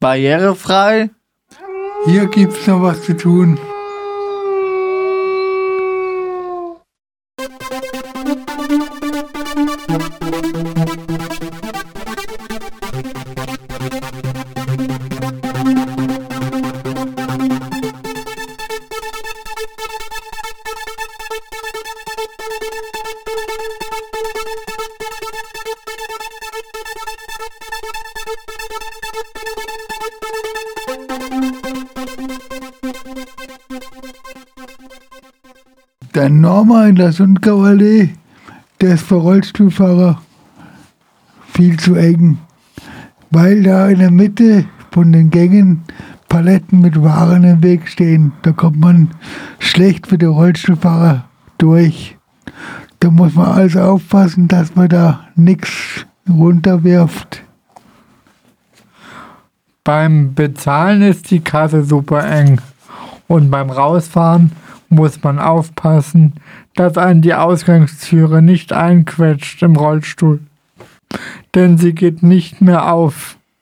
Barrierefrei? Hier gibt's noch was zu tun. Der Norma in der Sundgauallee, der ist für Rollstuhlfahrer viel zu eng, weil da in der Mitte von den Gängen Paletten mit Waren im Weg stehen. Da kommt man schlecht für den Rollstuhlfahrer durch. Da muss man also aufpassen, dass man da nichts runterwirft. Beim Bezahlen ist die Kasse super eng. Und beim Rausfahren muss man aufpassen, dass einen die Ausgangstüre nicht einquetscht im Rollstuhl. Denn sie geht nicht mehr auf.